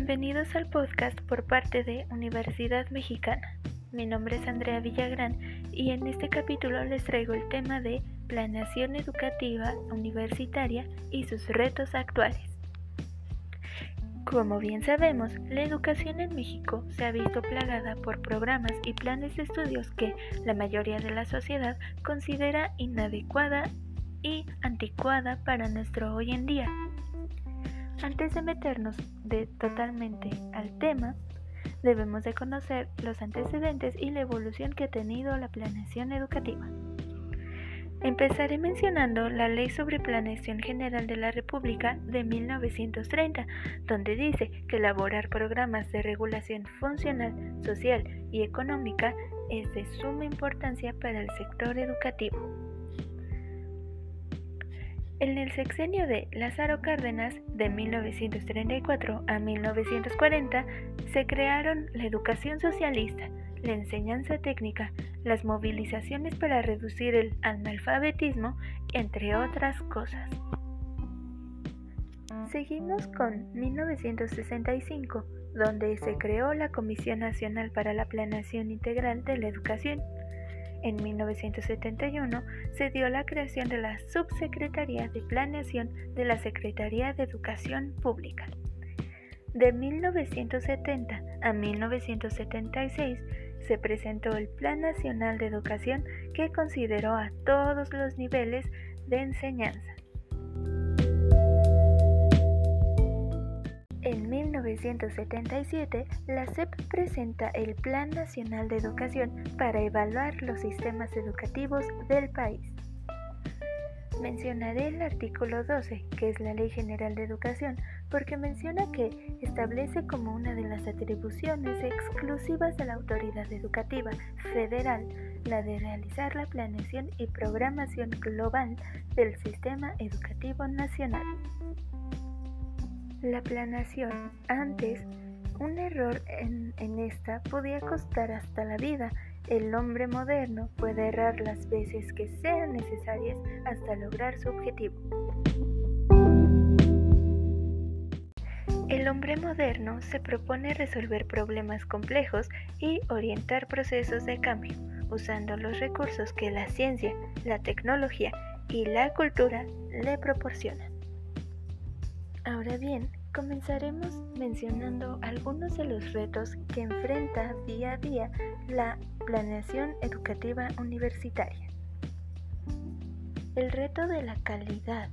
Bienvenidos al podcast por parte de Universidad Mexicana. Mi nombre es Andrea Villagrán y en este capítulo les traigo el tema de planeación educativa universitaria y sus retos actuales. Como bien sabemos, la educación en México se ha visto plagada por programas y planes de estudios que la mayoría de la sociedad considera inadecuada y anticuada para nuestro hoy en día. Antes de meternos de totalmente al tema, debemos de conocer los antecedentes y la evolución que ha tenido la planeación educativa. Empezaré mencionando la Ley sobre Planeación General de la República de 1930, donde dice que elaborar programas de regulación funcional, social y económica es de suma importancia para el sector educativo. En el sexenio de Lázaro Cárdenas, de 1934 a 1940, se crearon la educación socialista, la enseñanza técnica, las movilizaciones para reducir el analfabetismo, entre otras cosas. Seguimos con 1965, donde se creó la Comisión Nacional para la Planeación Integral de la Educación en 1971 se dio la creación de la Subsecretaría de Planeación de la Secretaría de Educación Pública. De 1970 a 1976 se presentó el Plan Nacional de Educación que consideró a todos los niveles de enseñanza. 1977, la SEP presenta el Plan Nacional de Educación para evaluar los sistemas educativos del país. Mencionaré el artículo 12, que es la Ley General de Educación, porque menciona que establece como una de las atribuciones exclusivas de la autoridad educativa federal la de realizar la planeación y programación global del sistema educativo nacional. La planación. Antes, un error en, esta podía costar hasta la vida. El hombre moderno puede errar las veces que sean necesarias hasta lograr su objetivo. El hombre moderno se propone resolver problemas complejos y orientar procesos de cambio, usando los recursos que la ciencia, la tecnología y la cultura le proporcionan. Ahora bien, comenzaremos mencionando algunos de los retos que enfrenta día a día la planeación educativa universitaria. El reto de la calidad.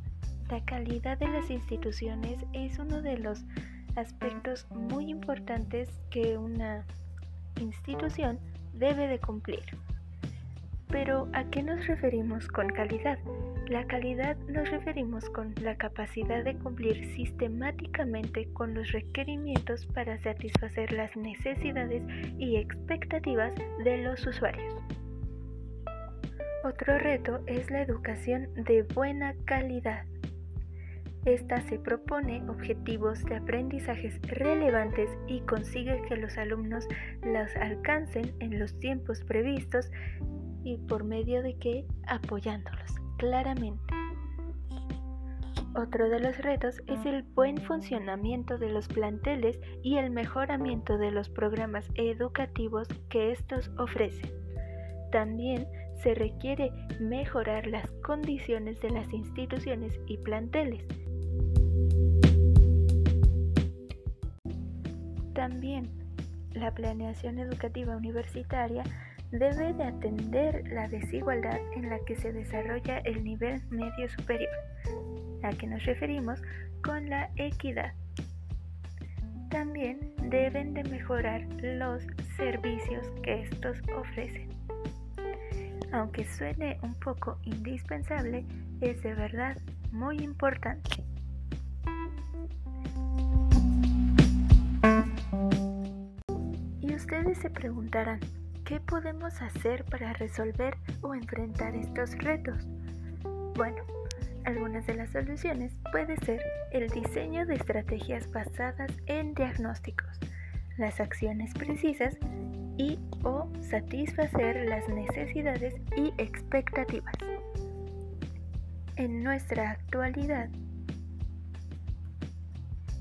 La calidad de las instituciones es uno de los aspectos muy importantes que una institución debe de cumplir. Pero ¿a qué nos referimos con calidad? La calidad nos referimos con la capacidad de cumplir sistemáticamente con los requerimientos para satisfacer las necesidades y expectativas de los usuarios. Otro reto es la educación de buena calidad. Esta se propone objetivos de aprendizajes relevantes y consigue que los alumnos los alcancen en los tiempos previstos y por medio de qué apoyándolos claramente. Otro de los retos es el buen funcionamiento de los planteles y el mejoramiento de los programas educativos que estos ofrecen. También se requiere mejorar las condiciones de las instituciones y planteles. También la planeación educativa universitaria debe de atender la desigualdad en la que se desarrolla el nivel medio superior, a que nos referimos con la equidad. También deben de mejorar los servicios que estos ofrecen. Aunque suene un poco indispensable, es de verdad muy importante. Y ustedes se preguntarán, ¿Qué podemos hacer para resolver o enfrentar estos retos? Bueno, algunas de las soluciones puede ser el diseño de estrategias basadas en diagnósticos, las acciones precisas y o satisfacer las necesidades y expectativas. En nuestra actualidad,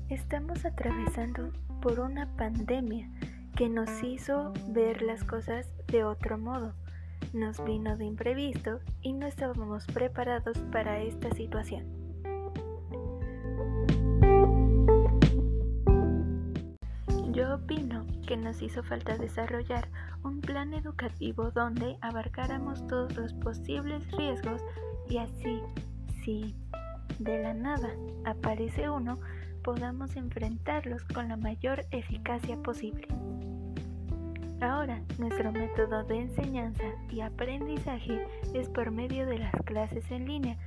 estamos atravesando por una pandemia que nos hizo ver las cosas de otro modo. Nos vino de imprevisto y no estábamos preparados para esta situación. Yo opino que nos hizo falta desarrollar un plan educativo donde abarcáramos todos los posibles riesgos y así, si de la nada aparece uno, podamos enfrentarlos con la mayor eficacia posible. Ahora, nuestro método de enseñanza y aprendizaje es por medio de las clases en línea,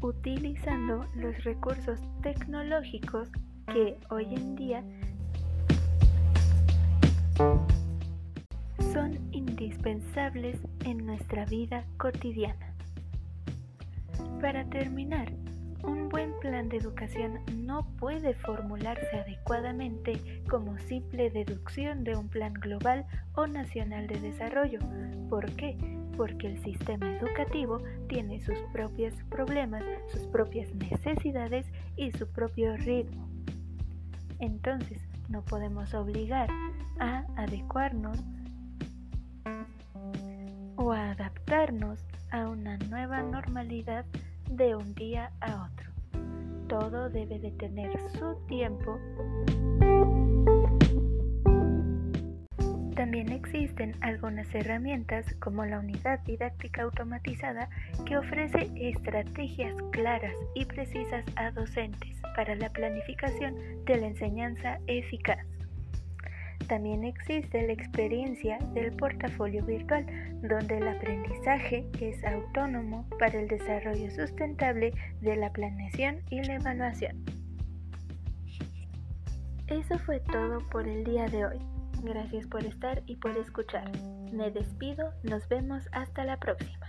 utilizando los recursos tecnológicos que hoy en día son indispensables en nuestra vida cotidiana. Para terminar, un buen plan de educación no puede formularse adecuadamente como simple deducción de un plan global o nacional de desarrollo. ¿Por qué? Porque el sistema educativo tiene sus propios problemas, sus propias necesidades y su propio ritmo. Entonces, no podemos obligar a adecuarnos o a adaptarnos a una nueva normalidad de un día a otro. Todo debe de tener su tiempo. También existen algunas herramientas como la unidad didáctica automatizada que ofrece estrategias claras y precisas a docentes para la planificación de la enseñanza eficaz. También existe la experiencia del portafolio virtual, donde el aprendizaje es autónomo para el desarrollo sustentable de la planeación y la evaluación. Eso fue todo por el día de hoy. Gracias por estar y por escuchar. Me despido, nos vemos hasta la próxima.